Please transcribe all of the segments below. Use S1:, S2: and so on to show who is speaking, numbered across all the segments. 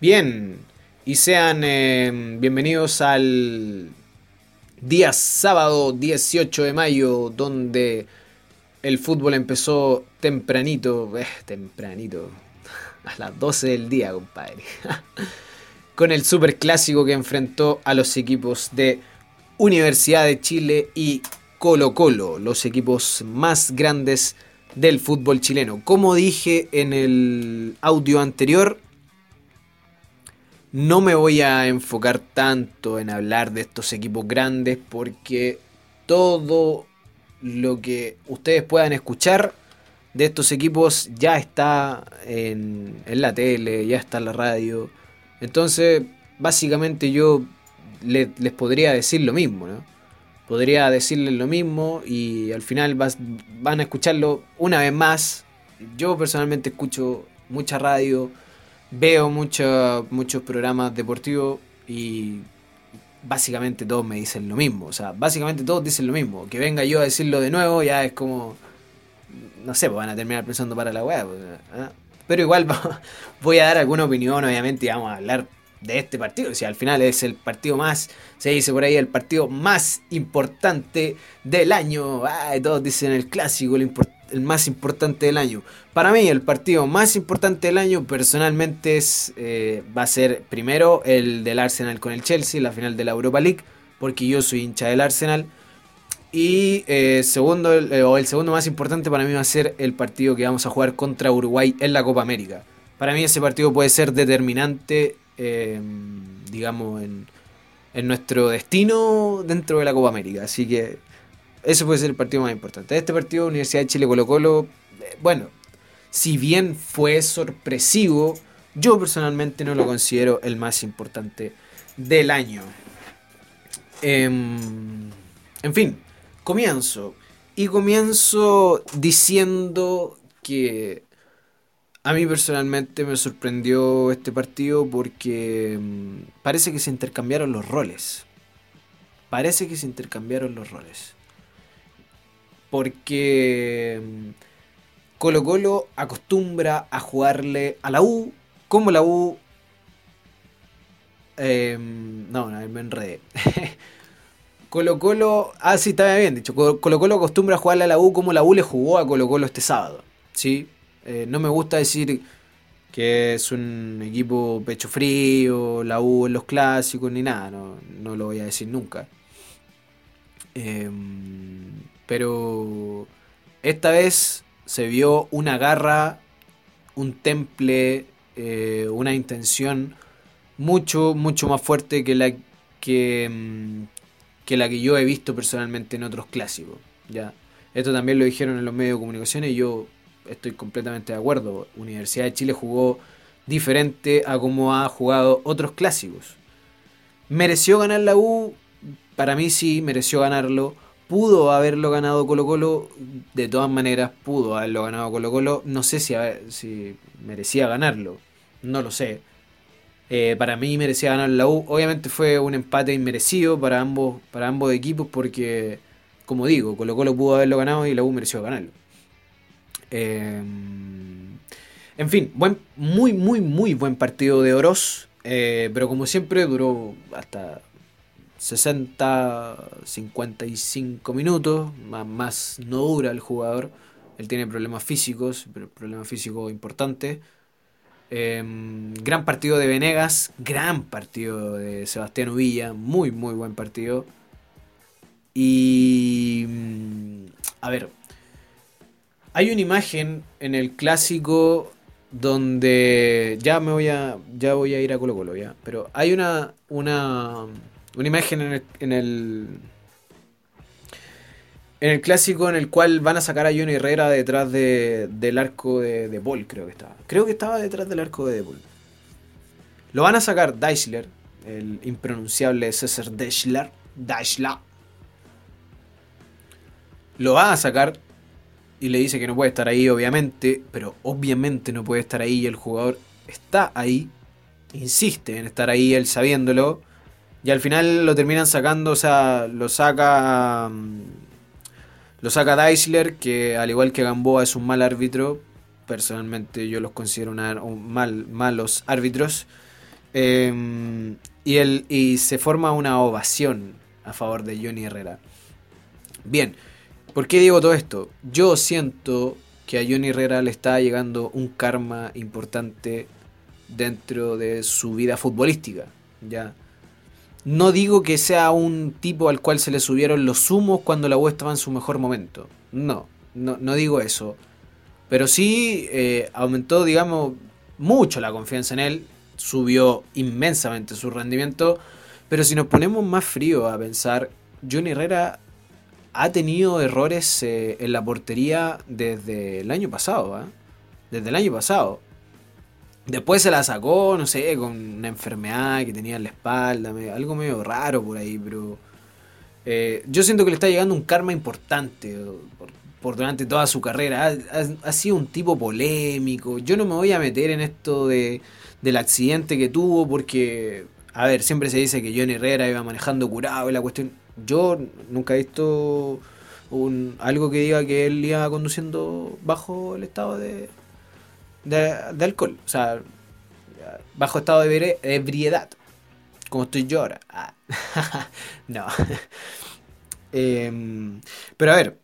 S1: Bien, y sean eh, bienvenidos al día sábado 18 de mayo, donde el fútbol empezó tempranito, eh, tempranito, a las 12 del día, compadre. Con el super clásico que enfrentó a los equipos de Universidad de Chile y Colo Colo, los equipos más grandes del fútbol chileno. Como dije en el audio anterior, no me voy a enfocar tanto en hablar de estos equipos grandes porque todo lo que ustedes puedan escuchar de estos equipos ya está en, la tele, ya está en la radio. Entonces, básicamente yo les podría decir lo mismo, ¿no? Podría decirles lo mismo y al final van a escucharlo una vez más. Yo personalmente escucho mucha radio, veo muchos programas deportivos y básicamente todos me dicen lo mismo. O sea, básicamente todos dicen lo mismo. Que venga yo a decirlo de nuevo ya es como... No sé, pues van a terminar pensando para la web. Pues, ¿ah? Pero igual voy a dar alguna opinión, obviamente, y vamos a hablar de este partido. O sea, al final es el partido más, se dice por ahí, el partido más importante del año. todos dicen el clásico, el, el, más importante del año. Para mí, el partido más importante del año, personalmente, es, eh, va a ser primero el del Arsenal con el Chelsea, la final de la Europa League, porque yo soy hincha del Arsenal. Y eh, segundo, eh, o el segundo más importante para mí va a ser el partido que vamos a jugar contra Uruguay en la Copa América. Para mí ese partido puede ser determinante Em, digamos, en, nuestro destino dentro de la Copa América. Así que ese puede ser el partido más importante. Este partido, Universidad de Chile Colo Colo, eh, bueno, si bien fue sorpresivo, yo personalmente no lo considero el más importante del año. Em, en fin, comienzo. Y comienzo diciendo que a mí personalmente me sorprendió este partido porque mm, parece que se intercambiaron los roles. Parece que se intercambiaron los roles. Porque mm, Colo Colo acostumbra a jugarle a la U como la U... Em, no, no, me enredé. Colo Colo... Ah, sí, está bien dicho. Colo Colo acostumbra a jugarle a la U como la U le jugó a Colo Colo este sábado. ¿Sí? Eh, no me gusta decir que es un equipo pecho frío, la U en los clásicos, ni nada, no, lo voy a decir nunca. Em, pero esta vez se vio una garra, un temple, eh, una intención mucho, mucho más fuerte que la que, em, que la que yo he visto personalmente en otros clásicos. ¿ya? Esto también lo dijeron en los medios de comunicación y yo estoy completamente de acuerdo. Universidad de Chile jugó diferente a como ha jugado otros clásicos. ¿Mereció ganar la U? Para mí sí, mereció ganarlo. Pudo haberlo ganado Colo Colo, de todas maneras pudo haberlo ganado Colo Colo. No sé si, si merecía ganarlo, no lo sé. Eh, para mí merecía ganar la U. Obviamente fue un empate inmerecido para ambos, para ambos equipos porque, como digo, Colo Colo pudo haberlo ganado y la U mereció ganarlo. Em, en fin, buen, muy, muy, muy buen partido de Oroz. Eh, pero como siempre duró hasta 60, 55 minutos. Más, no dura el jugador. Él tiene problemas físicos, problemas físicos importantes. Em, gran partido de Venegas, gran partido de Sebastián Uvilla, muy muy buen partido. Y mm, a ver, hay una imagen en el clásico donde ya me voy a ya voy a ir a Colo Colo ya, pero hay una una una imagen en el, en el en el clásico en el cual van a sacar a Johnny Herrera detrás de, del arco de, de Paul, creo que estaba. Creo que estaba detrás del arco de Paul. Lo van a sacar Deichler, el impronunciable César Deichler. Deichler. Lo van a sacar y le dice que no puede estar ahí, obviamente, pero obviamente no puede estar ahí y el jugador está ahí, insiste en estar ahí, él sabiéndolo, y al final lo terminan sacando, o sea, lo saca. Mm, lo saca Deisler, que al igual que Gamboa es un mal árbitro. Personalmente yo los considero un mal, malos árbitros. Em, y, el, y se forma una ovación a favor de Johnny Herrera. Bien, ¿por qué digo todo esto? Yo siento que a Johnny Herrera le está llegando un karma importante dentro de su vida futbolística. ¿ya? No digo que sea un tipo al cual se le subieron los humos cuando la U estaba en su mejor momento. No, no, no digo eso. Pero sí eh, aumentó, digamos, mucho la confianza en él. Subió inmensamente su rendimiento. Pero si nos ponemos más frío a pensar, Johnny Herrera ha tenido errores eh, en la portería desde el año pasado. ¿eh? Desde el año pasado. Después se la sacó, no sé, con una enfermedad que tenía en la espalda, algo medio raro por ahí, pero eh, yo siento que le está llegando un karma importante por, durante toda su carrera. Ha, sido un tipo polémico. Yo no me voy a meter en esto de, del accidente que tuvo porque, a ver, siempre se dice que Johnny Herrera iba manejando curado y la cuestión... Yo nunca he visto un, algo que diga que él iba conduciendo bajo el estado de, de, alcohol. O sea, bajo estado de ebriedad. Como estoy yo ahora. Ah. no. Em, pero a ver.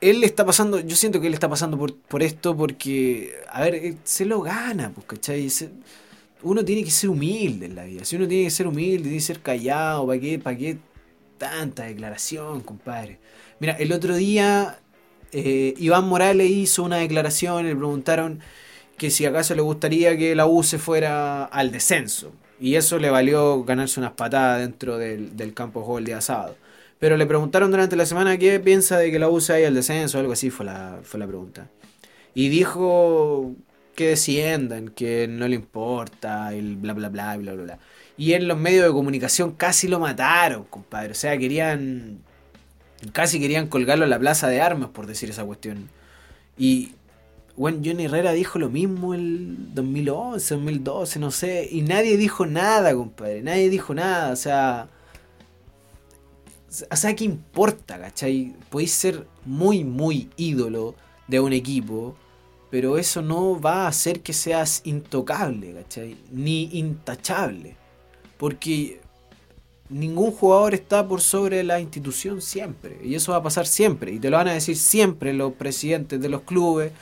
S1: Él está pasando, yo siento que él está pasando por, esto porque, a ver, se lo gana, pues, ¿cachai? uno tiene que ser humilde en la vida. Si uno tiene que ser humilde, tiene que ser callado, ¿para qué, para qué tanta declaración, compadre? Mira, el otro día eh, Iván Morales hizo una declaración, le preguntaron que si acaso le gustaría que la U se fuera al descenso. Y eso le valió ganarse unas patadas dentro del, campo de juego el día sábado. Pero le preguntaron durante la semana qué piensa de que la U se vaya al descenso, algo así fue la, fue la pregunta. Y dijo que desciendan, que no le importa, y bla bla bla bla bla bla. Y en los medios de comunicación casi lo mataron, compadre. O sea, querían Casi querían colgarlo en la plaza de armas por decir esa cuestión. Y bueno, Johnny Herrera dijo lo mismo el 2011, 2012, no sé. Y nadie dijo nada, compadre. Nadie dijo nada. O sea... O sea, ¿qué importa, cachai? Podéis ser muy, muy ídolo de un equipo, pero eso no va a hacer que seas intocable, ¿cachai? Ni intachable. Porque ningún jugador está por sobre la institución siempre. Y eso va a pasar siempre. Y te lo van a decir siempre los presidentes de los clubes.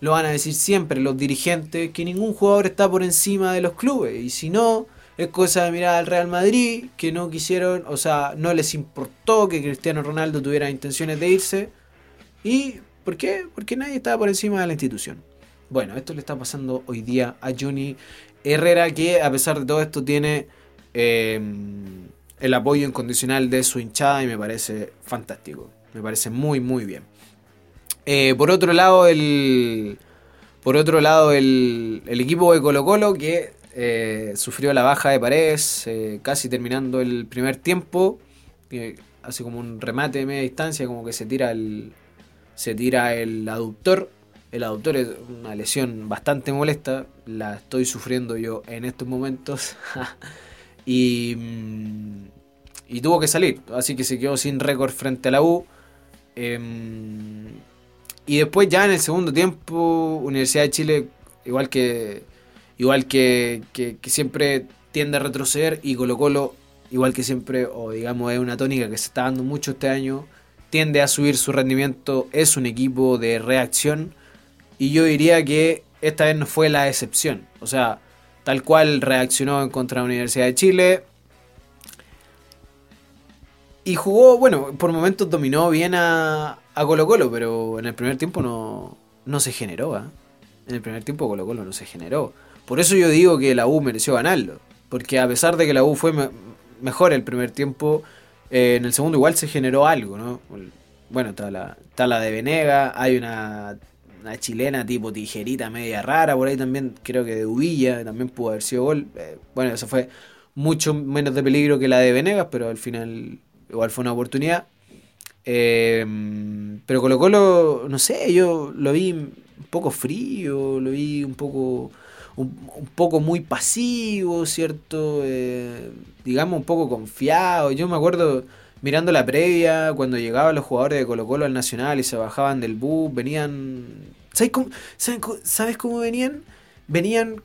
S1: Lo van a decir siempre los dirigentes. Que ningún jugador está por encima de los clubes. Y si no, es cosa de mirar al Real Madrid. Que no quisieron, o sea, no les importó que Cristiano Ronaldo tuviera intenciones de irse. ¿Y por qué? Porque nadie estaba por encima de la institución. Bueno, esto le está pasando hoy día a Johnny Herrera. Que a pesar de todo esto tiene... Eh, el apoyo incondicional de su hinchada y me parece fantástico. Me parece muy, muy bien. Eh, por otro lado, el. Por otro lado, el, equipo de Colo Colo que eh, sufrió la baja de Paredes eh, casi terminando el primer tiempo. hace como un remate de media distancia, como que se tira el. Se tira el aductor. El aductor es una lesión bastante molesta. La estoy sufriendo yo en estos momentos. Y, mm, y tuvo que salir, así que se quedó sin récord frente a la U. Em, y después ya en el segundo tiempo, Universidad de Chile, igual que igual que, que, siempre tiende a retroceder y Colo Colo, igual que siempre, o digamos es una tónica que se está dando mucho este año, tiende a subir su rendimiento, es un equipo de reacción y yo diría que esta vez no fue la excepción. O sea, tal cual reaccionó contra la Universidad de Chile. Y jugó, bueno, por momentos dominó bien a, a Colo Colo, pero en el primer tiempo no, no se generó. ¿eh? En el primer tiempo Colo Colo no se generó. Por eso yo digo que la U mereció ganarlo. Porque a pesar de que la U fue mejor el primer tiempo, eh, en el segundo igual se generó algo, ¿no? Bueno, está la, está la de Venega, hay una una chilena tipo tijerita media rara, por ahí también creo que de Uvilla, también pudo haber sido gol. Eh, bueno, eso fue mucho menos de peligro que la de Venegas, pero al final igual fue una oportunidad. Eh, pero Colo Colo, no sé, yo lo vi un poco frío, lo vi un poco un, poco muy pasivo, ¿cierto? Eh, digamos un poco confiado. Yo me acuerdo mirando la previa, cuando llegaban los jugadores de Colo Colo al Nacional y se bajaban del bus, venían... ¿Sabes cómo, ¿Sabes cómo venían? Venían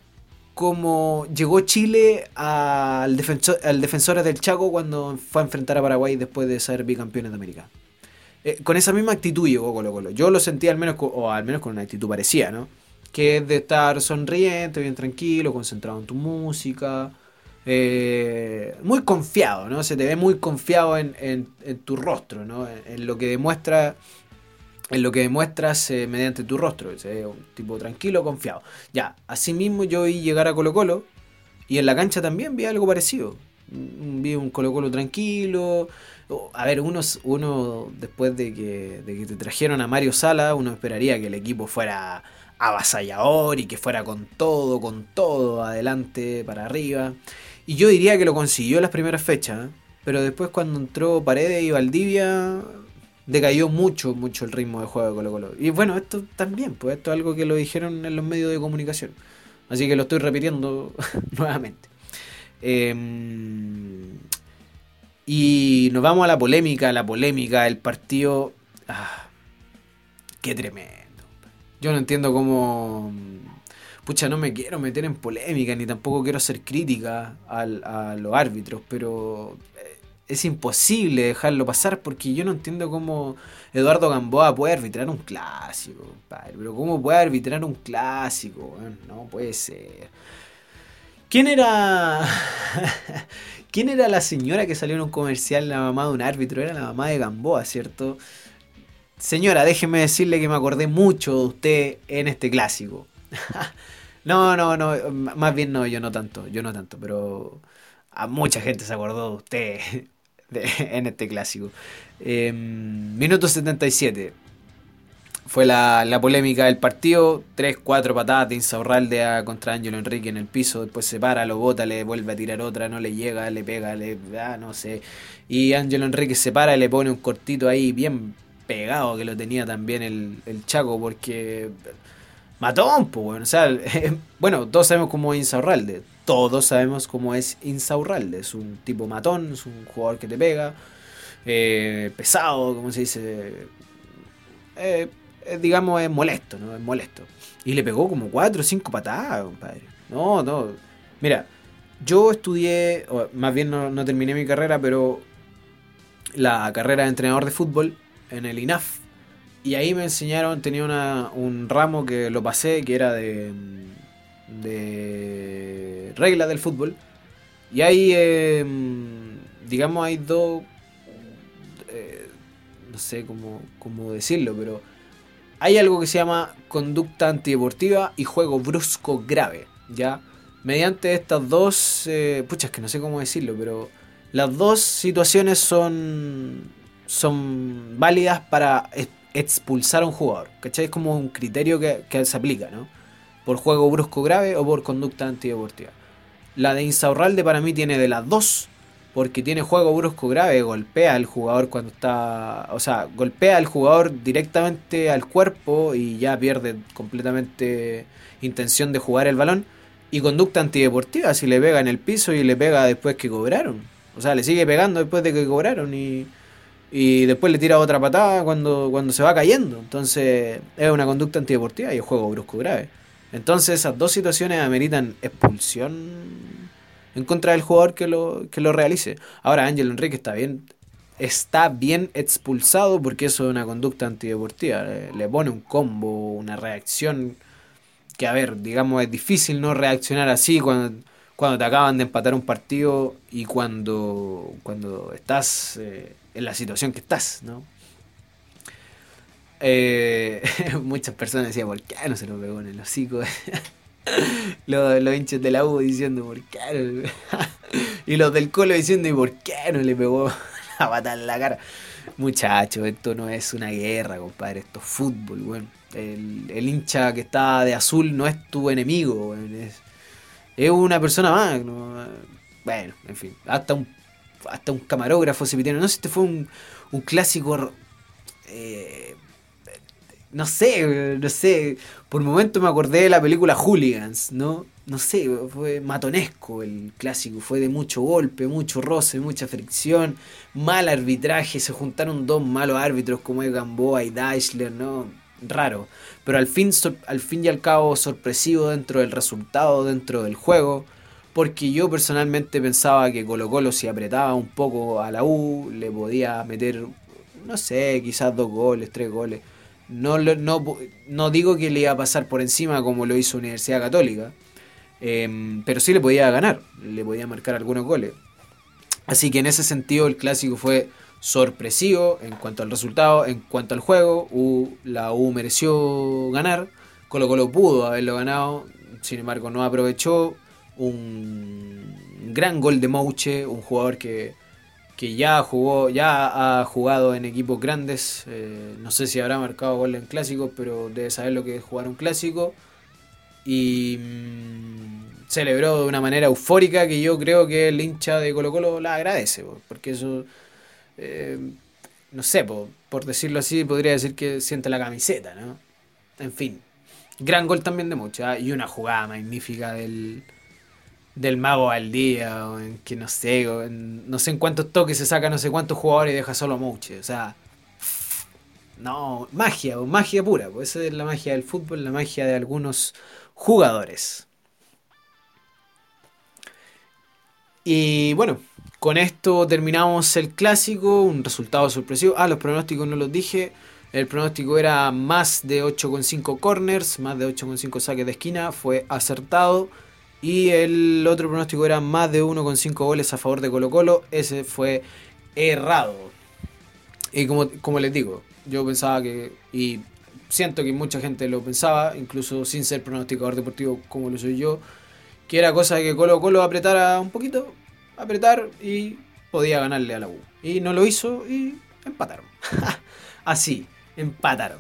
S1: como llegó Chile al defensor, al del Chaco cuando fue a enfrentar a Paraguay después de ser bicampeones de América. Eh, con esa misma actitud llegó Colo Colo. Yo lo sentí al menos, o al menos con una actitud parecida, ¿no? Que es de estar sonriente, bien tranquilo, concentrado en tu música. Eh, muy confiado, ¿no? Se te ve muy confiado en, tu rostro, ¿no? En, lo que demuestra. En lo que demuestras eh, mediante tu rostro. un tipo tranquilo, confiado. Ya, así mismo yo vi llegar a Colo Colo. Y en la cancha también vi algo parecido. Mm, vi un Colo Colo tranquilo. A ver, uno, uno después de que te trajeron a Mario Sala, uno esperaría que el equipo fuera avasallador y que fuera con todo, con todo, adelante, para arriba. Y yo diría que lo consiguió en las primeras fechas, ¿eh? pero después cuando entró Paredes y Valdivia, decayó mucho, mucho el ritmo de juego de Colo Colo. Y bueno, esto también, pues esto es algo que lo dijeron en los medios de comunicación. Así que lo estoy repitiendo nuevamente. Em, y nos vamos a la polémica, la polémica, el partido... Ah, qué tremendo. Yo no entiendo cómo pucha, no me quiero meter en polémica ni tampoco quiero hacer crítica a los árbitros, pero eh, es imposible dejarlo pasar porque yo no entiendo cómo Eduardo Gamboa puede arbitrar un clásico, padre, pero cómo puede arbitrar un clásico, no puede ser. ¿Quién era ¿Quién era la señora que salió en un comercial la mamá de un árbitro? Era la mamá de Gamboa, ¿cierto? Señora, déjeme decirle que me acordé mucho de usted en este clásico. No, no, no, más bien no, yo no tanto, yo no tanto, pero a mucha gente se acordó de usted en este clásico. Em, minuto 77. Fue la, polémica del partido. 3-4 patadas de Insaurralde contra Ángelo Enrique en el piso. Después se para, lo bota, le vuelve a tirar otra, no le llega, le pega, le. Ah, no sé. Y Ángelo Enrique se para y le pone un cortito ahí bien pegado que lo tenía también el, el Chaco porque matón, pues, bueno. O sea, bueno, todos sabemos cómo es Insaurralde. Todos sabemos cómo es Insaurralde. Es un tipo matón, es un jugador que te pega. Eh, pesado, como se dice. Eh, eh, digamos, es molesto, ¿no? Es molesto. Y le pegó como cuatro o cinco patadas, compadre. No, no. Mira, yo estudié, o más bien no, no terminé mi carrera, pero la carrera de entrenador de fútbol en el INAF y ahí me enseñaron, tenía una, un ramo que lo pasé, que era de, de reglas del fútbol. Y ahí, em, digamos, hay dos, eh, no sé cómo, cómo decirlo, pero hay algo que se llama conducta antideportiva y juego brusco grave, ¿ya? Mediante estas dos, eh, pucha, es que no sé cómo decirlo, pero las dos situaciones son, son válidas para expulsar a un jugador. ¿Cachai? Es como un criterio que, se aplica, ¿no? Por juego brusco grave o por conducta antideportiva. La de Insaurralde para mí tiene de las dos, porque tiene juego brusco grave, golpea al jugador cuando está. O sea, golpea al jugador directamente al cuerpo y ya pierde completamente intención de jugar el balón. Y conducta antideportiva, si le pega en el piso y le pega después que cobraron. O sea, le sigue pegando después de que cobraron y y después le tira otra patada cuando, cuando se va cayendo. Entonces es una conducta antideportiva y es juego brusco grave. Entonces esas dos situaciones ameritan expulsión en contra del jugador que lo, que lo realice. Ahora Ángel Enrique está bien, está bien expulsado porque eso es una conducta antideportiva. Le, pone un combo, una reacción que, a ver, digamos, es difícil no reaccionar así cuando, cuando te acaban de empatar un partido y cuando, cuando estás... Eh, en la situación que estás, ¿no? Eh, muchas personas decían, ¿por qué no se lo pegó en el hocico? los, los, hinchas de la U diciendo, ¿por qué no? y los del Colo diciendo, ¿y por qué no le pegó la pata en la cara? Muchachos, esto no es una guerra, compadre, esto es fútbol, bueno. El, hincha que está de azul no es tu enemigo, es, es, una persona más. Bueno, en fin, hasta un hasta un camarógrafo se pitieron. No sé, este fue un, un clásico. Eh, no sé, no sé. Por un momento me acordé de la película Hooligans, ¿no? No sé, fue matonesco el clásico. Fue de mucho golpe, mucho roce, mucha fricción, mal arbitraje. Se juntaron dos malos árbitros como es Gamboa y Deichler, ¿no? raro. Pero al fin, al fin y al cabo sorpresivo dentro del resultado, dentro del juego. Porque yo personalmente pensaba que Colo Colo si apretaba un poco a la U, le podía meter, no sé, quizás dos goles, tres goles. No, no, no digo que le iba a pasar por encima como lo hizo Universidad Católica. Em, pero sí le podía ganar, le podía marcar algunos goles. Así que en ese sentido el clásico fue sorpresivo en cuanto al resultado, en cuanto al juego. la U mereció ganar, Colo Colo pudo haberlo ganado, sin embargo no aprovechó. Un gran gol de Mouche, un jugador que, ya jugó, ya ha jugado en equipos grandes. Eh, no sé si habrá marcado gol en clásicos, pero debe saber lo que es jugar un clásico. Y mm, celebró de una manera eufórica que yo creo que el hincha de Colo Colo la agradece, porque eso eh, no sé, por, decirlo así, podría decir que siente la camiseta, ¿no? En fin, gran gol también de Mucha y una jugada magnífica del, del mago al día, en que no sé, no sé en cuántos toques se saca no sé cuántos jugadores y deja solo a Muche, o sea, no, magia, magia pura, pues esa es la magia del fútbol, la magia de algunos jugadores. Y bueno, con esto terminamos el clásico, un resultado sorpresivo. Ah, los pronósticos no los dije. El pronóstico era más de 8,5 corners, más de 8,5 saques de esquina, fue acertado. Y el otro pronóstico era más de 1,5 goles a favor de Colo Colo, ese fue errado. Y como, como les digo, yo pensaba que, y siento que mucha gente lo pensaba, incluso sin ser pronosticador deportivo como lo soy yo, que era cosa de que Colo Colo apretara un poquito, apretar y podía ganarle a la U. Y no lo hizo y empataron. Así, empataron.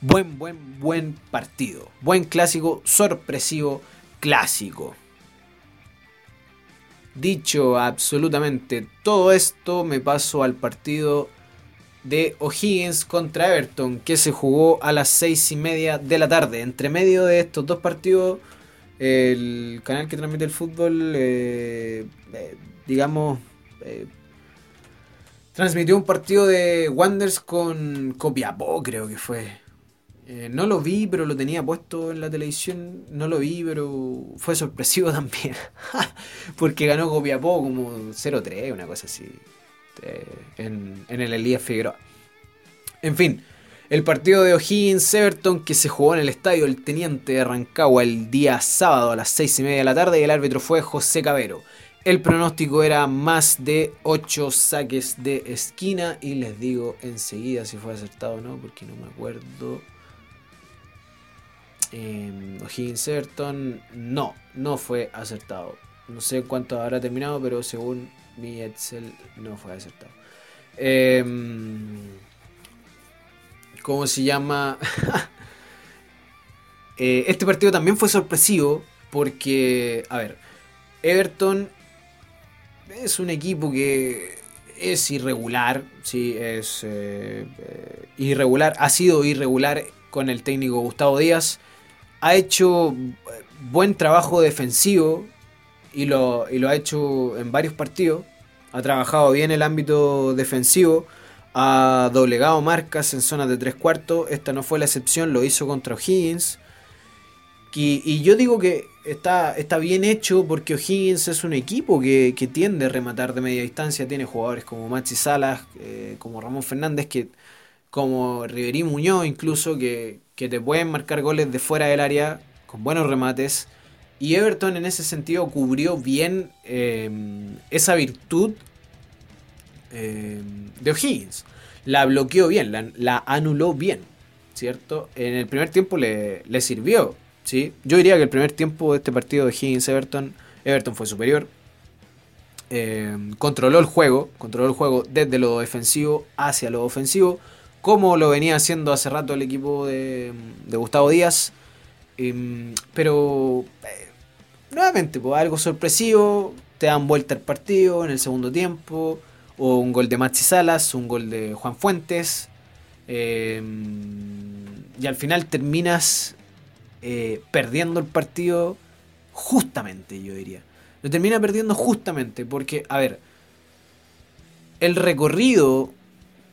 S1: Buen, buen, buen partido. Buen clásico, sorpresivo clásico. Dicho absolutamente todo esto, me paso al partido de O'Higgins contra Everton, que se jugó a las seis y media de la tarde. Entre medio de estos dos partidos el canal que transmite el fútbol, eh, eh, digamos, eh, transmitió un partido de Wonders con Copiapó, creo que fue. No lo vi, pero lo tenía puesto en la televisión. No lo vi, pero fue sorpresivo también. Porque ganó Copiapó como 0-3, una cosa así. en, en el Elías Figueroa. En fin, el partido de O'Higgins-Everton que se jugó en el estadio El Teniente de Rancagua el día sábado a las 6 y media de la tarde y el árbitro fue José Cabero. El pronóstico era más de 8 saques de esquina y les digo enseguida si fue acertado o no porque no me acuerdo. Eh, O'Higgins-Everton no, no fue acertado. No sé cuánto habrá terminado, pero según mi Excel no fue acertado. Eh, ¿Cómo se llama? Eh, este partido también fue sorpresivo porque, a ver, Everton es un equipo que es irregular, sí, es eh, eh, irregular, ha sido irregular con el técnico Gustavo Díaz, ha hecho buen trabajo defensivo y lo, y lo ha hecho en varios partidos, ha trabajado bien el ámbito defensivo, ha doblegado marcas en zonas de tres cuartos. Esta no fue la excepción, lo hizo contra O'Higgins. Y, yo digo que está, está bien hecho porque O'Higgins es un equipo que, tiende a rematar de media distancia. Tiene jugadores como Maxi Salas, eh, como Ramón Fernández, que, como Riverí Muñoz incluso, que, te pueden marcar goles de fuera del área con buenos remates. Y Everton en ese sentido cubrió bien eh, esa virtud eh, de O'Higgins. La bloqueó bien, la, anuló bien, ¿cierto? En el primer tiempo le, sirvió, ¿sí? Yo diría que el primer tiempo de este partido de Higgins-Everton, Everton fue superior. Eh, controló el juego, controló el juego desde lo defensivo hacia lo ofensivo, como lo venía haciendo hace rato el equipo de, Gustavo Díaz. Em, pero eh, nuevamente, pues, algo sorpresivo, te dan vuelta el partido en el segundo tiempo o un gol de Maxi Salas, un gol de Juan Fuentes. Em, y al final terminas eh, perdiendo el partido justamente, yo diría. Lo termina perdiendo justamente porque, a ver, el recorrido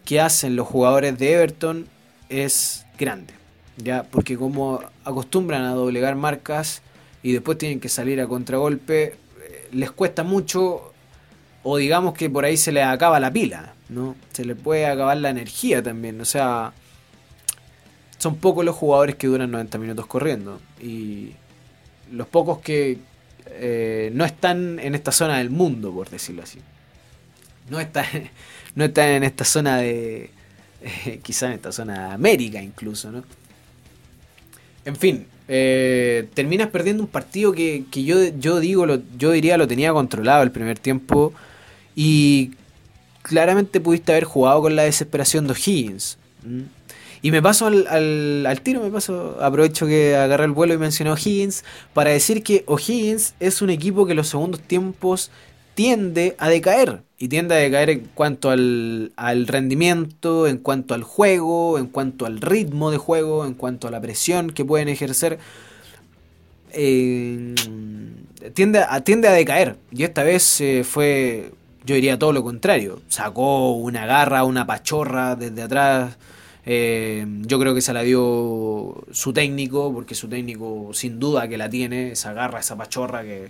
S1: que hacen los jugadores de Everton es grande. ya porque como acostumbran a doblegar marcas y después tienen que salir a contragolpe, eh, les cuesta mucho o digamos que por ahí se les acaba la pila, ¿no? Se les puede acabar la energía también, o sea, son pocos los jugadores que duran 90 minutos corriendo y los pocos que eh, no están en esta zona del mundo, por decirlo así. No están, no están en esta zona de, quizá en esta zona de América incluso, ¿no? En fin, eh, terminas perdiendo un partido que, yo, yo digo, lo, yo diría lo tenía controlado el primer tiempo y claramente pudiste haber jugado con la desesperación de O'Higgins. Y me paso al, al, tiro, me paso, aprovecho que agarré el vuelo y mencioné a O'Higgins para decir que O'Higgins es un equipo que los segundos tiempos tiende a decaer. Y tiende a decaer en cuanto al, al, rendimiento, en cuanto al juego, en cuanto al ritmo de juego, en cuanto a la presión que pueden ejercer. Eh, tiende, a, tiende a decaer. Y esta vez eh, fue, yo diría todo lo contrario. Sacó una garra, una pachorra desde atrás. Eh, yo creo que se la dio su técnico, porque su técnico sin duda que la tiene, esa garra, esa pachorra que,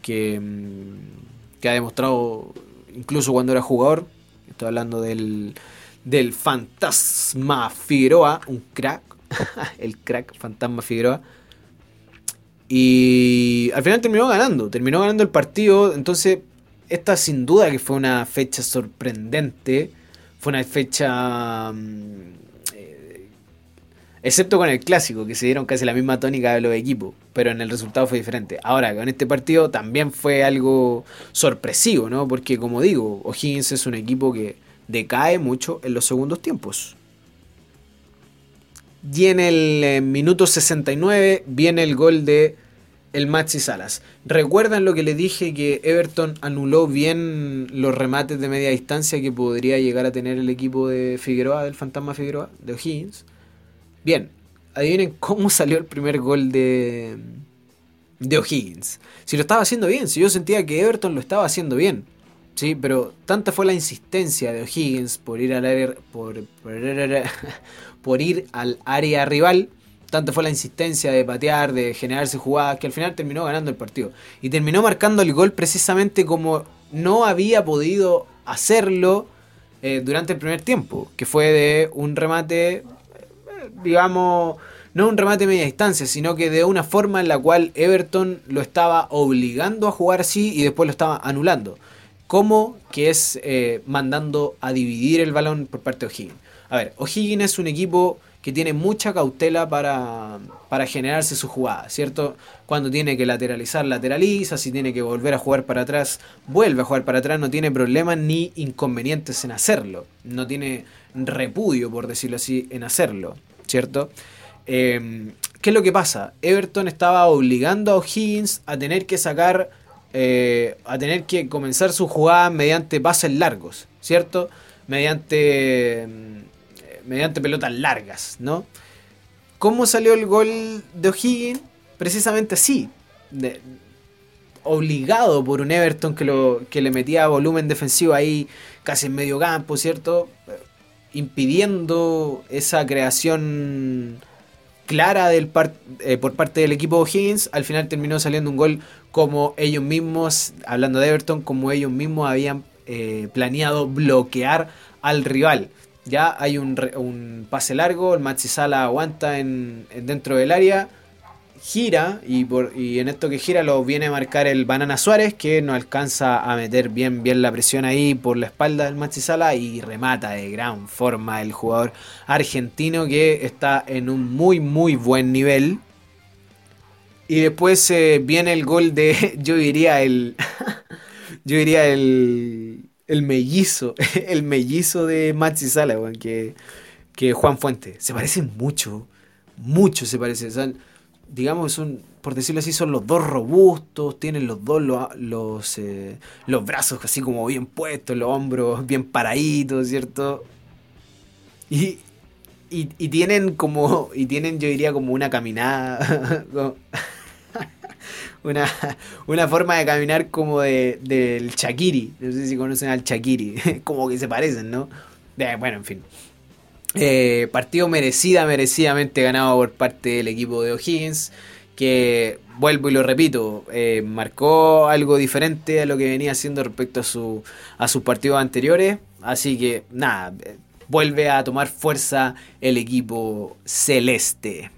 S1: que, mm, que ha demostrado incluso cuando era jugador. Estoy hablando del, del Fantasma Figueroa, un crack, el crack Fantasma Figueroa. Y al final terminó ganando, terminó ganando el partido. Entonces, esta sin duda que fue una fecha sorprendente. Fue una fecha mm, Excepto con el clásico, que se dieron casi la misma tónica de los equipos, pero en el resultado fue diferente. Ahora, con este partido también fue algo sorpresivo, ¿no? Porque como digo, O'Higgins es un equipo que decae mucho en los segundos tiempos. Y en el eh, minuto 69 viene el gol de el Maxi Salas. ¿Recuerdan lo que le dije que Everton anuló bien los remates de media distancia que podría llegar a tener el equipo de Figueroa, del Fantasma Figueroa, de O'Higgins? Bien, adivinen cómo salió el primer gol de, de O'Higgins. Si lo estaba haciendo bien, si yo sentía que Everton lo estaba haciendo bien. Sí, pero tanta fue la insistencia de O'Higgins por ir al área, por, por, ir al área rival, tanta fue la insistencia de patear, de generarse jugadas, que al final terminó ganando el partido. Y terminó marcando el gol precisamente como no había podido hacerlo eh, durante el primer tiempo, que fue de un remate digamos, no un remate media distancia, sino que de una forma en la cual Everton lo estaba obligando a jugar así y después lo estaba anulando. Como que es eh, mandando a dividir el balón por parte de O'Higgins. A ver, O'Higgins es un equipo que tiene mucha cautela para, para generarse su jugada, ¿cierto? Cuando tiene que lateralizar, lateraliza, si tiene que volver a jugar para atrás, vuelve a jugar para atrás, no tiene problemas ni inconvenientes en hacerlo, no tiene repudio, por decirlo así, en hacerlo. ¿Cierto? Em, ¿Qué es lo que pasa? Everton estaba obligando a O'Higgins a tener que sacar, eh, a tener que comenzar su jugada mediante pases largos, ¿cierto? Mediante, em, mediante pelotas largas, ¿no? ¿Cómo salió el gol de O'Higgins? Precisamente así, obligado por un Everton que, lo, que le metía volumen defensivo ahí casi en medio campo, ¿cierto? Impidiendo esa creación clara del eh, por parte del equipo Higgins, al final terminó saliendo un gol como ellos mismos, hablando de Everton, como ellos mismos habían eh, planeado bloquear al rival. Ya hay un, un pase largo, el Sala aguanta en, dentro del área gira y, por, y en esto que gira lo viene a marcar el Banana Suárez que no alcanza a meter bien, bien la presión ahí por la espalda del Machisala y remata de gran forma el jugador argentino que está en un muy muy buen nivel. Y después eh, viene el gol de, yo diría el, yo diría el, el mellizo, el mellizo de Machisala, que, que Juan Fuente. Se parecen mucho, mucho se parecen digamos, son, por decirlo así, son los dos robustos, tienen los dos los, los, eh, los brazos así como bien puestos, los hombros bien paraditos, ¿cierto? Y, y, tienen como, y tienen yo diría como una caminada, una, una forma de caminar como de, del Chakiri, no sé si conocen al Chakiri, como que se parecen, ¿no? bueno, en fin. Eh, partido merecida, merecidamente ganado por parte del equipo de O'Higgins, que vuelvo y lo repito, eh, marcó algo diferente a lo que venía haciendo respecto a, su, a sus partidos anteriores. Así que nada, vuelve a tomar fuerza el equipo celeste.